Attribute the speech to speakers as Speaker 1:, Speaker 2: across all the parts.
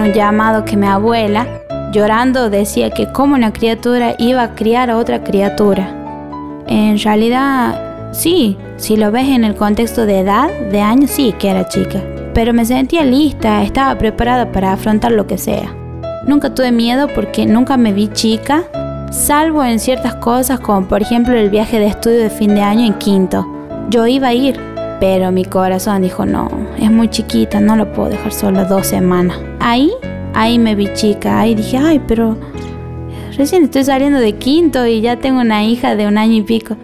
Speaker 1: un llamado que mi abuela, llorando, decía que como una criatura iba a criar a otra criatura. En realidad, sí, si lo ves en el contexto de edad, de años, sí que era chica. Pero me sentía lista, estaba preparada para afrontar lo que sea. Nunca tuve miedo porque nunca me vi chica, salvo en ciertas cosas como por ejemplo el viaje de estudio de fin de año en quinto. Yo iba a ir, pero mi corazón dijo no, es muy chiquita, no lo puedo dejar sola dos semanas. Ahí, ahí me vi chica, ahí dije, ay, pero recién estoy saliendo de quinto y ya tengo una hija de un año y pico.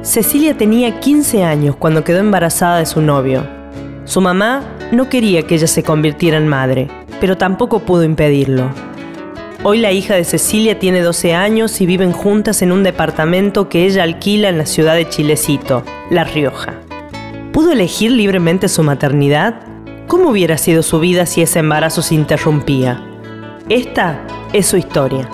Speaker 2: Cecilia tenía 15 años cuando quedó embarazada de su novio. Su mamá no quería que ella se convirtiera en madre, pero tampoco pudo impedirlo. Hoy la hija de Cecilia tiene 12 años y viven juntas en un departamento que ella alquila en la ciudad de Chilecito, La Rioja. ¿Pudo elegir libremente su maternidad? ¿Cómo hubiera sido su vida si ese embarazo se interrumpía? Esta es su historia.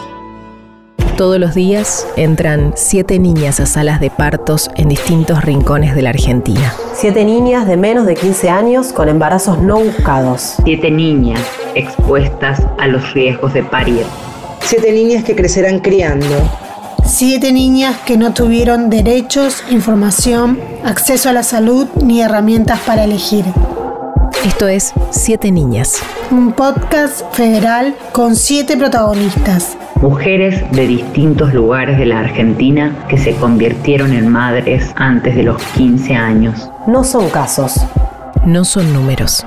Speaker 3: Todos los días entran siete niñas a salas de partos en distintos rincones de la Argentina.
Speaker 4: Siete niñas de menos de 15 años con embarazos no buscados.
Speaker 5: Siete niñas expuestas a los riesgos de parir.
Speaker 6: Siete niñas que crecerán criando.
Speaker 7: Siete niñas que no tuvieron derechos, información, acceso a la salud ni herramientas para elegir.
Speaker 3: Esto es Siete Niñas.
Speaker 7: Un podcast federal con siete protagonistas
Speaker 5: mujeres de distintos lugares de la Argentina que se convirtieron en madres antes de los 15 años.
Speaker 4: No son casos.
Speaker 3: No son números.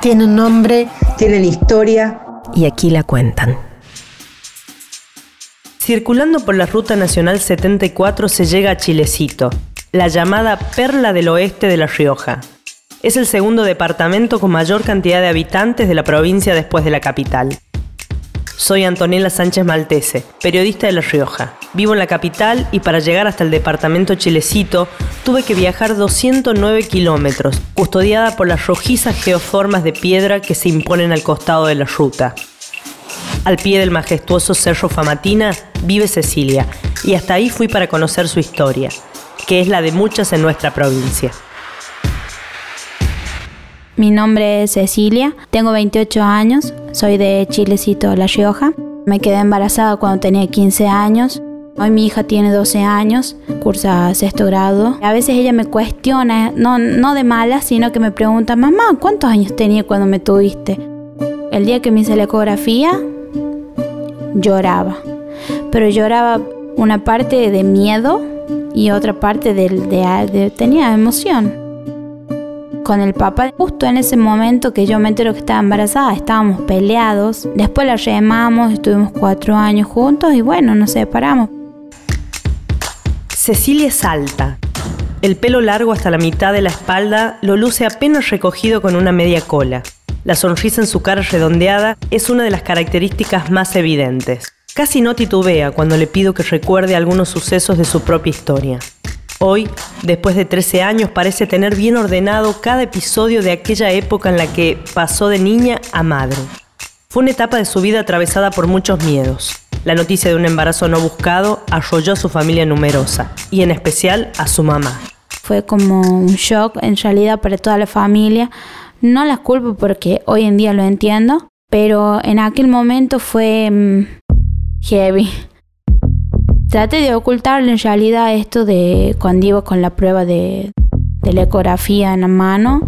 Speaker 7: Tienen nombre,
Speaker 6: tienen historia.
Speaker 3: Y aquí la cuentan.
Speaker 2: Circulando por la Ruta Nacional 74 se llega a Chilecito, la llamada Perla del Oeste de La Rioja. Es el segundo departamento con mayor cantidad de habitantes de la provincia después de la capital. Soy Antonella Sánchez Maltese, periodista de La Rioja. Vivo en la capital y para llegar hasta el departamento Chilecito tuve que viajar 209 kilómetros, custodiada por las rojizas geoformas de piedra que se imponen al costado de la ruta. Al pie del majestuoso Cerro Famatina vive Cecilia y hasta ahí fui para conocer su historia, que es la de muchas en nuestra provincia.
Speaker 1: Mi nombre es Cecilia, tengo 28 años, soy de Chilecito, La Rioja. Me quedé embarazada cuando tenía 15 años. Hoy mi hija tiene 12 años, cursa sexto grado. A veces ella me cuestiona, no, no de mala, sino que me pregunta, mamá, ¿cuántos años tenía cuando me tuviste? El día que me hice la ecografía, lloraba. Pero lloraba una parte de miedo y otra parte de, de tenía emoción con el papá. Justo en ese momento que yo me entero que estaba embarazada, estábamos peleados. Después la remamos, estuvimos cuatro años juntos y bueno, nos separamos.
Speaker 2: Cecilia es alta. El pelo largo hasta la mitad de la espalda lo luce apenas recogido con una media cola. La sonrisa en su cara redondeada es una de las características más evidentes. Casi no titubea cuando le pido que recuerde algunos sucesos de su propia historia. Hoy, después de 13 años, parece tener bien ordenado cada episodio de aquella época en la que pasó de niña a madre. Fue una etapa de su vida atravesada por muchos miedos. La noticia de un embarazo no buscado arrolló a su familia numerosa, y en especial a su mamá.
Speaker 1: Fue como un shock en realidad para toda la familia. No las culpo porque hoy en día lo entiendo, pero en aquel momento fue mm, heavy traté de ocultarle en realidad esto de cuando iba con la prueba de, la ecografía en la mano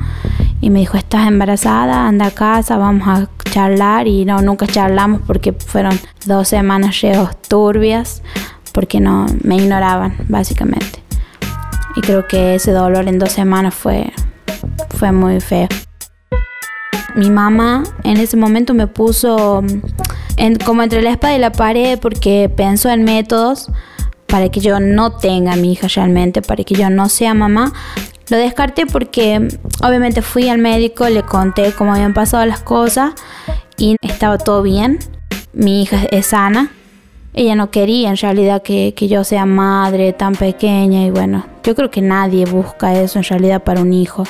Speaker 1: y me dijo, estás embarazada, anda a casa, vamos a charlar y no, nunca charlamos porque fueron dos semanas reos turbias porque no, me ignoraban básicamente. Y creo que ese dolor en dos semanas fue, fue muy feo. Mi mamá en ese momento me puso como entre la espada y la pared porque pensó en métodos para que yo no tenga a mi hija realmente, para que yo no sea mamá. Lo descarté porque obviamente fui al médico, le conté cómo habían pasado las cosas y estaba todo bien. Mi hija es sana. Ella no quería en realidad que, que yo sea madre tan pequeña y bueno, yo creo que nadie busca eso en realidad para un hijo.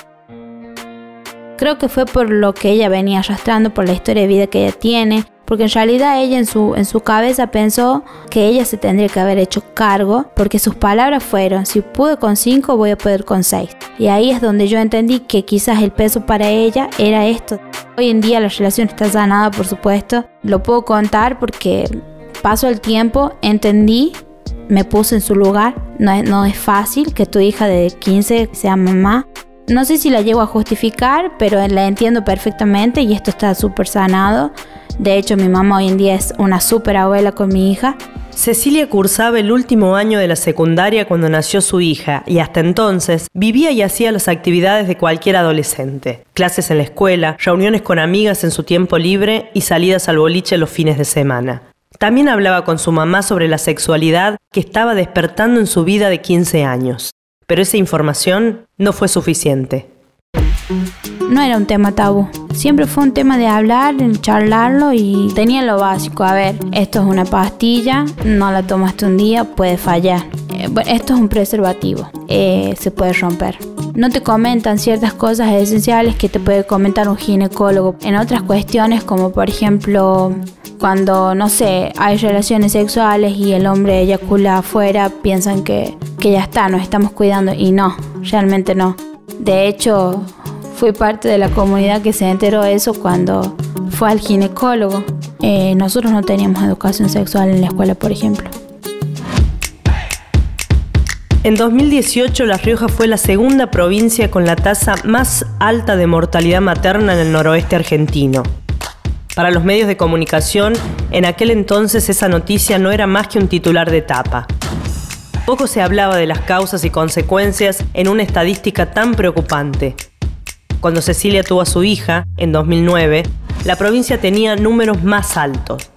Speaker 1: Creo que fue por lo que ella venía arrastrando, por la historia de vida que ella tiene, porque en realidad ella en su, en su cabeza pensó que ella se tendría que haber hecho cargo, porque sus palabras fueron, si pude con cinco, voy a poder con seis. Y ahí es donde yo entendí que quizás el peso para ella era esto. Hoy en día la relación está sanada, por supuesto, lo puedo contar porque paso el tiempo, entendí, me puse en su lugar, no es, no es fácil que tu hija de 15 sea mamá, no sé si la llego a justificar, pero la entiendo perfectamente y esto está súper sanado. De hecho, mi mamá hoy en día es una súper abuela con mi hija.
Speaker 2: Cecilia cursaba el último año de la secundaria cuando nació su hija y hasta entonces vivía y hacía las actividades de cualquier adolescente. Clases en la escuela, reuniones con amigas en su tiempo libre y salidas al boliche los fines de semana. También hablaba con su mamá sobre la sexualidad que estaba despertando en su vida de 15 años. Pero esa información no fue suficiente.
Speaker 1: No era un tema tabú. Siempre fue un tema de hablar, charlarlo y tenía lo básico. A ver, esto es una pastilla, no la tomaste un día, puede fallar. Eh, esto es un preservativo, eh, se puede romper. No te comentan ciertas cosas esenciales que te puede comentar un ginecólogo. En otras cuestiones, como por ejemplo cuando, no sé, hay relaciones sexuales y el hombre eyacula afuera, piensan que, que ya está, nos estamos cuidando y no, realmente no. De hecho, fui parte de la comunidad que se enteró de eso cuando fue al ginecólogo. Eh, nosotros no teníamos educación sexual en la escuela, por ejemplo.
Speaker 2: En 2018, La Rioja fue la segunda provincia con la tasa más alta de mortalidad materna en el noroeste argentino. Para los medios de comunicación, en aquel entonces esa noticia no era más que un titular de tapa. Poco se hablaba de las causas y consecuencias en una estadística tan preocupante. Cuando Cecilia tuvo a su hija, en 2009, la provincia tenía números más altos.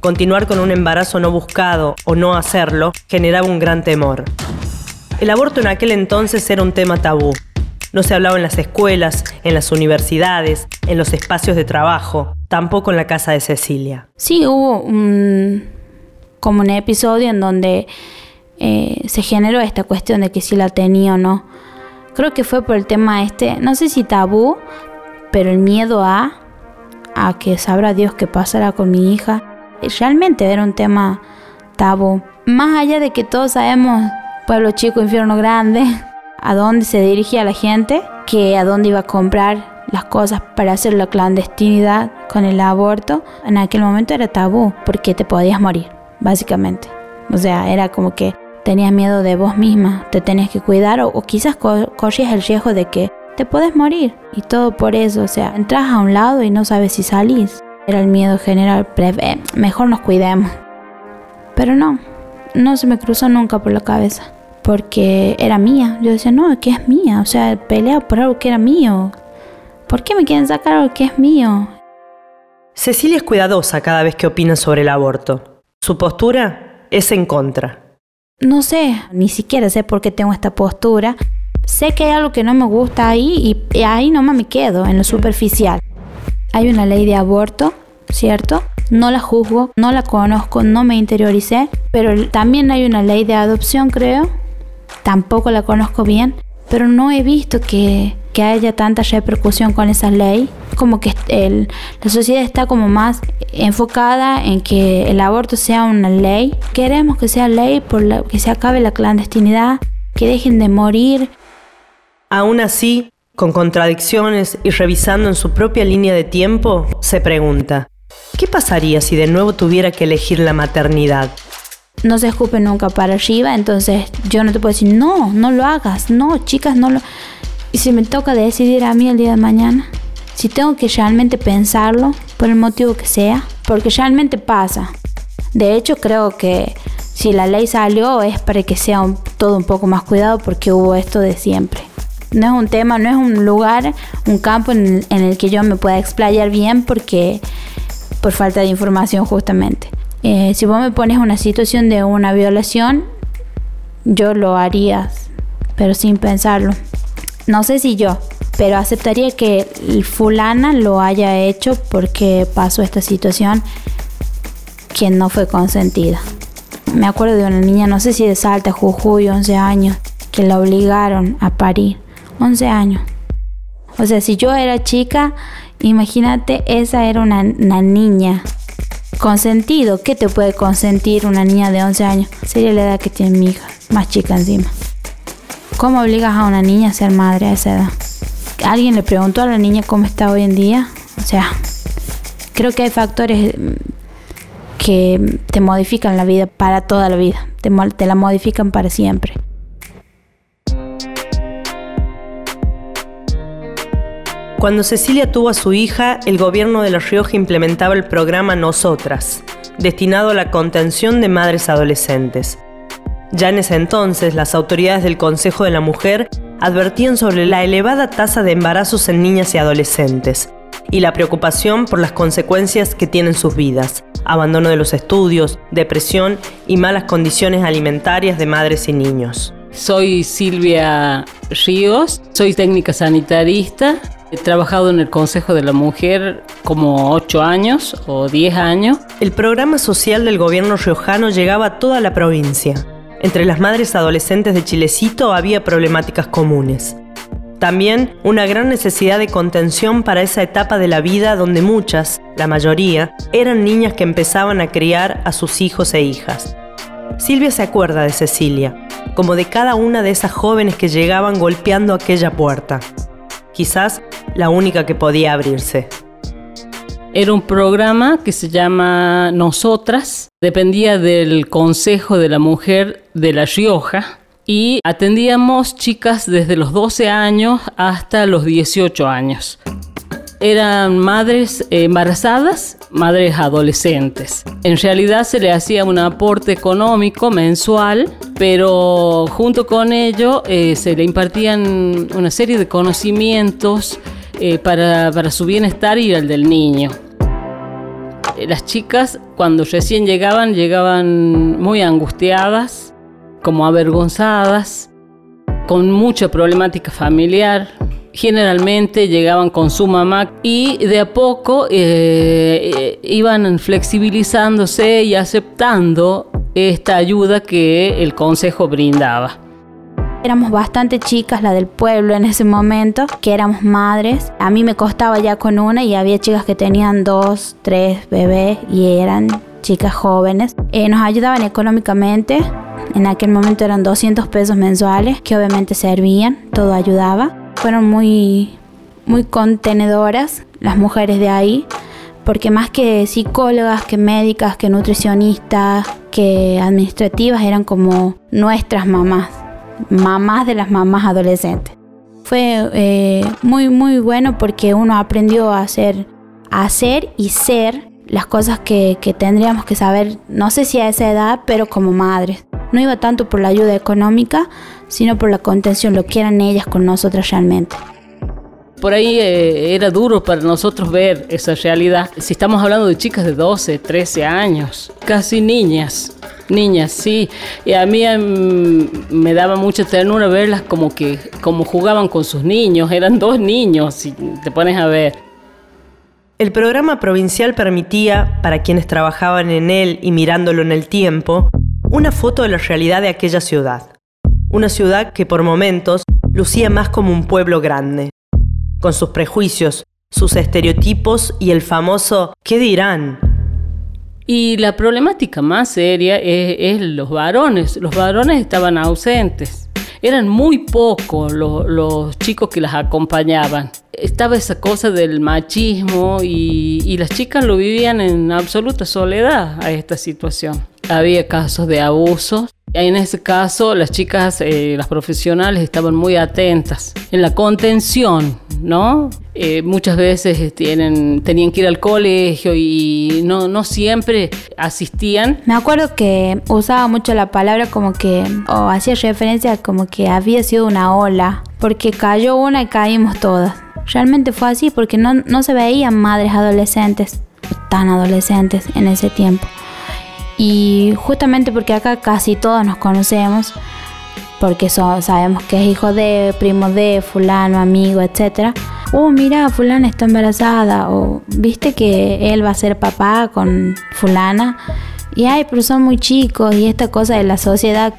Speaker 2: Continuar con un embarazo no buscado o no hacerlo generaba un gran temor. El aborto en aquel entonces era un tema tabú. No se hablaba en las escuelas, en las universidades, en los espacios de trabajo tampoco en la casa de Cecilia.
Speaker 1: Sí, hubo un, como un episodio en donde eh, se generó esta cuestión de que si la tenía o no. Creo que fue por el tema este, no sé si tabú, pero el miedo a, a que sabrá Dios qué pasará con mi hija. Realmente era un tema tabú. Más allá de que todos sabemos, pueblo chico, infierno grande, a dónde se dirigía la gente, que a dónde iba a comprar las cosas para hacer la clandestinidad con el aborto, en aquel momento era tabú porque te podías morir, básicamente. O sea, era como que tenías miedo de vos misma, te tenías que cuidar o, quizás corrías el riesgo de que te puedes morir y todo por eso, o sea, entras a un lado y no sabes si salís. Era el miedo general, eh, mejor nos cuidemos. Pero no, no se me cruzó nunca por la cabeza, porque era mía. Yo decía, no, que es mía, o sea, pelea por algo que era mío. ¿Por qué me quieren sacar algo que es mío?
Speaker 2: Cecilia es cuidadosa cada vez que opina sobre el aborto. Su postura es en contra.
Speaker 1: No sé, ni siquiera sé por qué tengo esta postura. Sé que hay algo que no me gusta ahí y ahí nomás me quedo, en lo superficial. Hay una ley de aborto, ¿cierto? No la juzgo, no la conozco, no me interioricé, pero también hay una ley de adopción, creo. Tampoco la conozco bien, pero no he visto que que haya tanta repercusión con esa ley, como que el, la sociedad está como más enfocada en que el aborto sea una ley. Queremos que sea ley por que se acabe la clandestinidad, que dejen de morir.
Speaker 2: Aún así, con contradicciones y revisando en su propia línea de tiempo, se pregunta, ¿qué pasaría si de nuevo tuviera que elegir la maternidad?
Speaker 1: No se escupe nunca para arriba, entonces yo no te puedo decir, no, no lo hagas, no, chicas, no lo... Y si me toca decidir a mí el día de mañana, si tengo que realmente pensarlo, por el motivo que sea, porque realmente pasa. De hecho, creo que si la ley salió es para que sea todo un poco más cuidado porque hubo esto de siempre. No es un tema, no es un lugar, un campo en, el que yo me pueda explayar bien porque por falta de información justamente. Eh, si vos me pones una situación de una violación, yo lo haría, pero sin pensarlo no sé si yo, pero aceptaría que fulana lo haya hecho porque pasó esta situación que no fue consentida. Me acuerdo de una niña, no sé si de Salta, Jujuy, 11 años, que la obligaron a parir. 11 años. O sea, si yo era chica, imagínate, esa era una, una niña. Consentido, ¿qué te puede consentir una niña de 11 años? Sería la edad que tiene mi hija, más chica encima. ¿Cómo obligas a una niña a ser madre a esa edad? ¿Alguien le preguntó a la niña cómo está hoy en día? O sea, creo que hay factores mm, que te modifican la vida para toda la vida, te, te la modifican para siempre.
Speaker 2: Cuando Cecilia tuvo a su hija, el gobierno de La Rioja implementaba el programa Nosotras, destinado a la contención de madres adolescentes. Ya en ese entonces, las autoridades del Consejo de la Mujer advertían sobre la elevada tasa de embarazos en niñas y adolescentes y la preocupación por las consecuencias que tienen sus vidas, abandono de los estudios, depresión y malas condiciones alimentarias de madres y niños.
Speaker 8: Soy Silvia Ríos, soy técnica sanitarista He trabajado en el Consejo de la Mujer como 8 años o 10 años.
Speaker 2: El programa social del gobierno riojano llegaba a toda la provincia. Entre las madres adolescentes de Chilecito había problemáticas comunes. También una gran necesidad de contención para esa etapa de la vida donde muchas, la mayoría, eran niñas que empezaban a criar a sus hijos e hijas. Silvia se acuerda de Cecilia, como de cada una de esas jóvenes que llegaban golpeando aquella puerta quizás la única que podía abrirse.
Speaker 8: Era un programa que se llama Nosotras, dependía del Consejo de la Mujer de La Rioja. Y atendíamos chicas desde los 12 años hasta los 18 años. Eran madres embarazadas, madres adolescentes. En realidad se le hacía un aporte económico mensual, pero junto con ello eh, se le impartían una serie de conocimientos eh, para, para su bienestar y el del niño las chicas cuando recién llegaban llegaban muy angustiadas, como avergonzadas, con mucha problemática familiar, generalmente llegaban con su mamá y de a poco eh, iban flexibilizándose y aceptando esta ayuda que el consejo brindaba.
Speaker 1: Éramos bastante chicas, la del pueblo en ese momento, que éramos madres. A mí me costaba ya con una y había chicas que tenían dos, tres bebés y eran chicas jóvenes. Eh, nos ayudaban económicamente. En aquel momento eran 200 pesos mensuales, que obviamente servían, todo ayudaba fueron muy, muy contenedoras las mujeres de ahí, porque más que psicólogas, que médicas, que nutricionistas, que administrativas, eran como nuestras mamás, mamás de las mamás adolescentes. Fue eh, muy, muy bueno porque uno aprendió a hacer, a hacer y ser las cosas que, que tendríamos que saber, no sé si a esa edad, pero como madres. No iba tanto por la ayuda económica, sino por la contención, lo que eran ellas con nosotras realmente.
Speaker 8: Por ahí eh, era duro para nosotros ver esa realidad. Si estamos hablando de chicas de 12, 13 años, casi niñas, niñas, sí. Y a mí em, me daba mucha ternura verlas como que como jugaban con sus niños. Eran dos niños, si te pones a ver.
Speaker 2: El programa provincial permitía, para quienes trabajaban en él y mirándolo en el tiempo, una foto de la realidad de aquella ciudad. Una ciudad que por momentos lucía más como un pueblo grande, con sus prejuicios, sus estereotipos y el famoso ¿qué dirán?
Speaker 8: Y la problemática más seria es, los varones. Los varones estaban ausentes. Eran muy pocos los chicos que las acompañaban. Estaba esa cosa del machismo y, y las chicas lo vivían en absoluta soledad a esta situación había casos de abuso. En ese caso, las chicas, eh, las profesionales, estaban muy atentas en la contención, ¿no? Eh, muchas veces tienen, tenían que ir al colegio y no, no siempre asistían.
Speaker 1: Me acuerdo que usaba mucho la palabra como que, o hacía referencia como que había sido una ola, porque cayó una y caímos todas. Realmente fue así porque no, no se veían madres adolescentes, tan adolescentes en ese tiempo. Y justamente porque acá casi todos nos conocemos, porque sabemos que es hijo de, primo de, fulano, amigo, etc. Oh, mira, fulana está embarazada, o viste que él va a ser papá con fulana. Y ay, pero son muy chicos y esta cosa de la sociedad.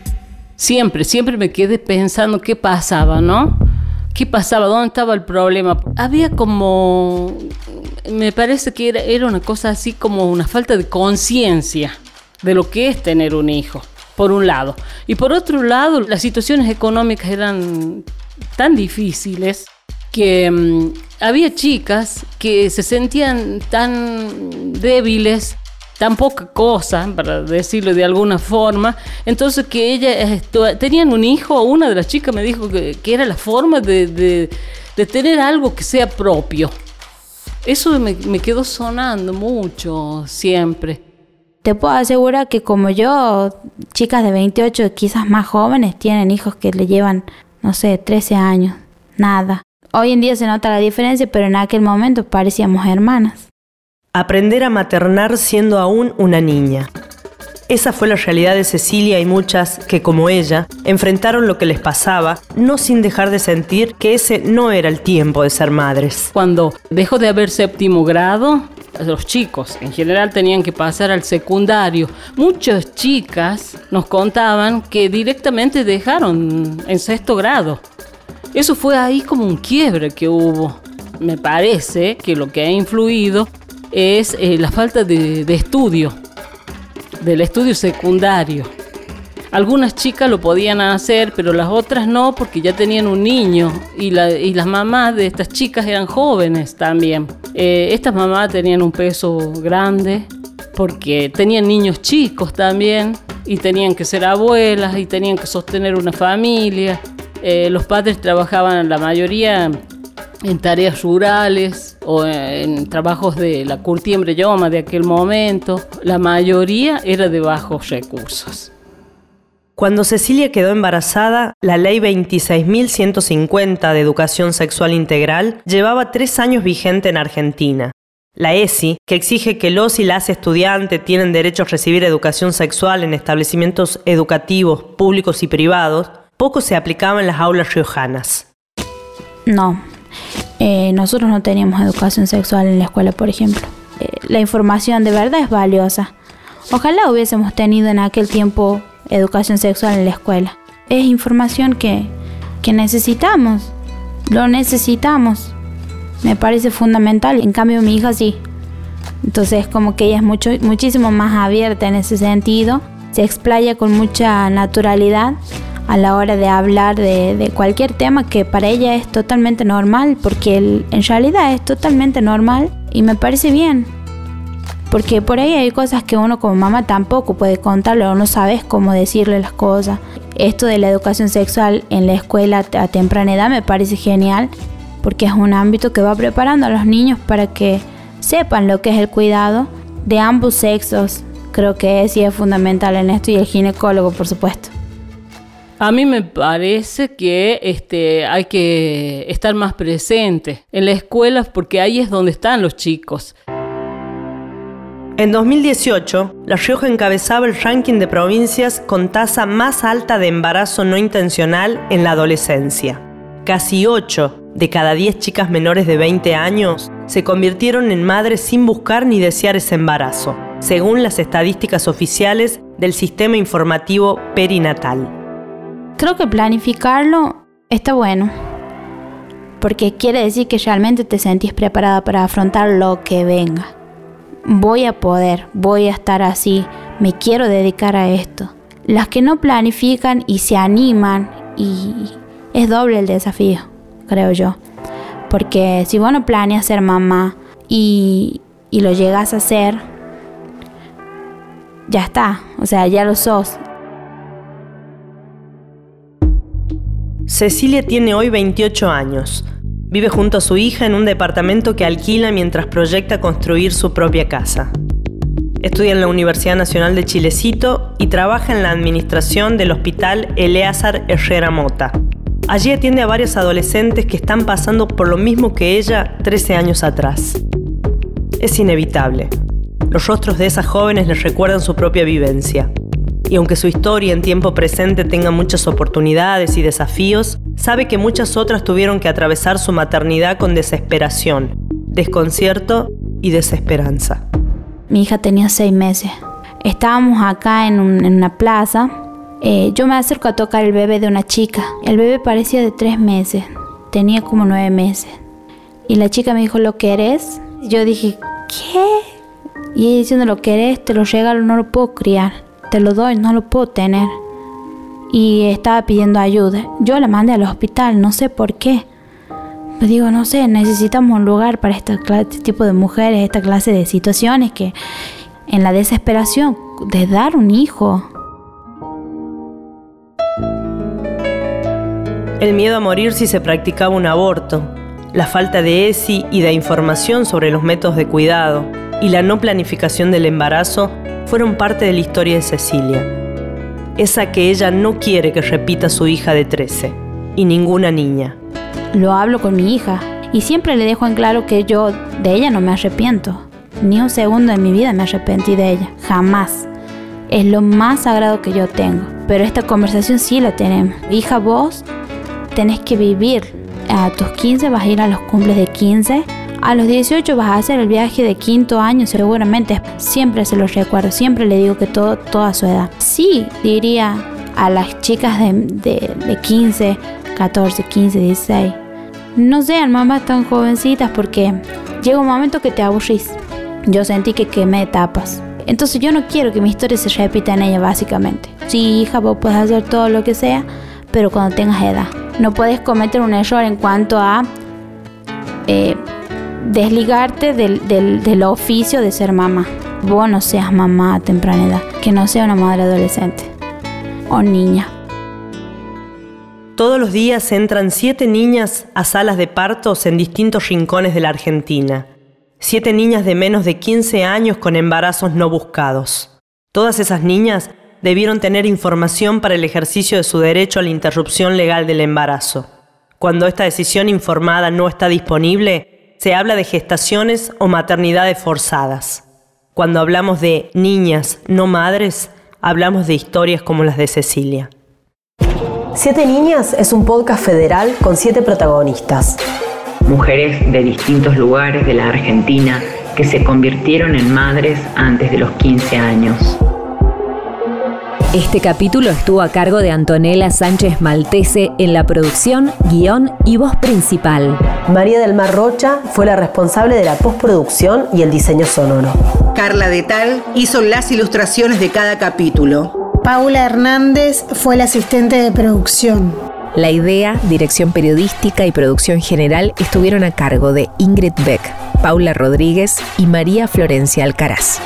Speaker 8: Siempre, siempre me quedé pensando qué pasaba, ¿no? ¿Qué pasaba? ¿Dónde estaba el problema? Había como, me parece que era, era una cosa así como una falta de conciencia de lo que es tener un hijo, por un lado. Y por otro lado, las situaciones económicas eran tan difíciles que mm, había chicas que se sentían tan débiles tan poca cosa, para decirlo de alguna forma. Entonces que ella tenían un hijo, una de las chicas me dijo que, era la forma de, tener algo que sea propio. Eso me, me quedó sonando mucho siempre.
Speaker 1: Te puedo asegurar que como yo, chicas de 28, quizás más jóvenes, tienen hijos que le llevan, no sé, 13 años. Nada. Hoy en día se nota la diferencia, pero en aquel momento parecíamos hermanas
Speaker 2: aprender a maternar siendo aún una niña. Esa fue la realidad de Cecilia y muchas que, como ella, enfrentaron lo que les pasaba, no sin dejar de sentir que ese no era el tiempo de ser madres.
Speaker 8: Cuando dejó de haber séptimo grado, los chicos en general tenían que pasar al secundario. Muchas chicas nos contaban que directamente dejaron en sexto grado. Eso fue ahí como un quiebre que hubo. Me parece que lo que ha influido es eh, la falta de, estudio, del estudio secundario. Algunas chicas lo podían hacer, pero las otras no, porque ya tenían un niño y, las mamás de estas chicas eran jóvenes también. Eh, estas mamás tenían un peso grande porque tenían niños chicos también y tenían que ser abuelas y tenían que sostener una familia. Eh, los padres trabajaban la mayoría en tareas rurales o en trabajos de la curtiembre yoma de aquel momento. La mayoría era de bajos recursos.
Speaker 2: Cuando Cecilia quedó embarazada, la ley 26.150 de educación sexual integral llevaba tres años vigente en Argentina. La ESI, que exige que los y las estudiantes tienen derecho a recibir educación sexual en establecimientos educativos públicos y privados, poco se aplicaba en las aulas riojanas.
Speaker 1: No, eh, nosotros no teníamos educación sexual en la escuela, por ejemplo. Eh, la información de verdad es valiosa. Ojalá hubiésemos tenido en aquel tiempo educación sexual en la escuela. Es información que, que necesitamos, lo necesitamos. Me parece fundamental. En cambio, mi hija sí. Entonces, como que ella es mucho, muchísimo más abierta en ese sentido. Se explaya con mucha naturalidad a la hora de hablar de, cualquier tema que para ella es totalmente normal, porque en realidad es totalmente normal y me parece bien. Porque por ahí hay cosas que uno como mamá tampoco puede contarle o no sabes cómo decirle las cosas. Esto de la educación sexual en la escuela a temprana edad me parece genial porque es un ámbito que va preparando a los niños para que sepan lo que es el cuidado de ambos sexos. Creo que sí es fundamental en esto y el ginecólogo, por supuesto.
Speaker 8: A mí me parece que este, hay que estar más presente en las escuelas porque ahí es donde están los chicos.
Speaker 2: En 2018, La Rioja encabezaba el ranking de provincias con tasa más alta de embarazo no intencional en la adolescencia. Casi 8 de cada 10 chicas menores de 20 años se convirtieron en madres sin buscar ni desear ese embarazo, según las estadísticas oficiales del Sistema Informativo Perinatal.
Speaker 1: Creo que planificarlo está bueno. Porque quiere decir que realmente te sentís preparada para afrontar lo que venga. Voy a poder, voy a estar así, me quiero dedicar a esto. Las que no planifican y se animan y es doble el desafío, creo yo. Porque si vos no planeas ser mamá y, y lo llegas a hacer, ya está, o sea, ya lo sos.
Speaker 2: Cecilia tiene hoy 28 años. Vive junto a su hija en un departamento que alquila mientras proyecta construir su propia casa. Estudia en la Universidad Nacional de Chilecito y trabaja en la administración del Hospital Eleazar Herrera Mota. Allí atiende a varios adolescentes que están pasando por lo mismo que ella 13 años atrás. Es inevitable. Los rostros de esas jóvenes les recuerdan su propia vivencia y aunque su historia en tiempo presente tenga muchas oportunidades y desafíos, sabe que muchas otras tuvieron que atravesar su maternidad con desesperación, desconcierto y desesperanza.
Speaker 1: Mi hija tenía seis meses. Estábamos acá en, una plaza. Eh, yo me acerco a tocar el bebé de una chica. El bebé parecía de tres meses. tenía como nueve meses. Y la chica me dijo, ¿lo querés? Yo dije, ¿qué? Y ella diciendo, ¿lo querés? Te lo regalo, no lo puedo criar. Te lo doy, no lo puedo tener. Y estaba pidiendo ayuda. Yo la mandé al hospital, no sé por qué. Me digo, no sé, necesitamos un lugar para este tipo de mujeres, esta clase de situaciones que en la desesperación de dar un hijo.
Speaker 2: El miedo a morir si se practicaba un aborto, la falta de ESI y de información sobre los métodos de cuidado y la no planificación del embarazo fueron parte de la historia de Cecilia. Esa que ella no quiere que repita su hija de 13 y ninguna niña.
Speaker 1: Lo hablo con mi hija y siempre le dejo en claro que yo de ella no me arrepiento. Ni un segundo de mi vida me arrepentí de ella. Jamás. Es lo más sagrado que yo tengo. Pero esta conversación sí la tenemos. Hija, vos tenés que vivir a tus 15 vas a ir a los cumples de 15. A los 18 vas a hacer el viaje de quinto año, seguramente. Siempre se los recuerdo, siempre le digo que todo, toda su edad. Sí, diría a las chicas de, de, 15, 14, 15, 16. No sean mamás tan jovencitas porque llega un momento que te aburrís. Yo sentí que quemé etapas. Entonces yo no quiero que mi historia se repita en ella básicamente. Sí, hija, vos puedes hacer todo lo que sea, pero cuando tengas edad. No puedes cometer un error en cuanto a eh, desligarte del, del, oficio de ser mamá. Vos no seas mamá a temprana edad, que no sea una madre adolescente o niña.
Speaker 2: Todos los días entran siete niñas a salas de partos en distintos rincones de la Argentina. Siete niñas de menos de 15 años con embarazos no buscados. Todas esas niñas debieron tener información para el ejercicio de su derecho a la interrupción legal del embarazo. Cuando esta decisión informada no está disponible, se habla de gestaciones o maternidades forzadas. Cuando hablamos de niñas, no madres, hablamos de historias como las de Cecilia.
Speaker 4: Siete Niñas es un podcast federal con siete protagonistas.
Speaker 5: Mujeres de distintos lugares de la Argentina que se convirtieron en madres antes de los 15 años.
Speaker 3: Este capítulo estuvo a cargo de Antonella Sánchez Maltese en la producción, guion y voz principal.
Speaker 4: María del Mar Rocha fue la responsable de la postproducción y el diseño sonoro.
Speaker 6: Carla de Tal hizo las ilustraciones de cada capítulo.
Speaker 7: Paula Hernández fue la asistente de producción.
Speaker 3: La idea, dirección periodística y producción general estuvieron a cargo de Ingrid Beck, Paula Rodríguez y María Florencia Alcaraz.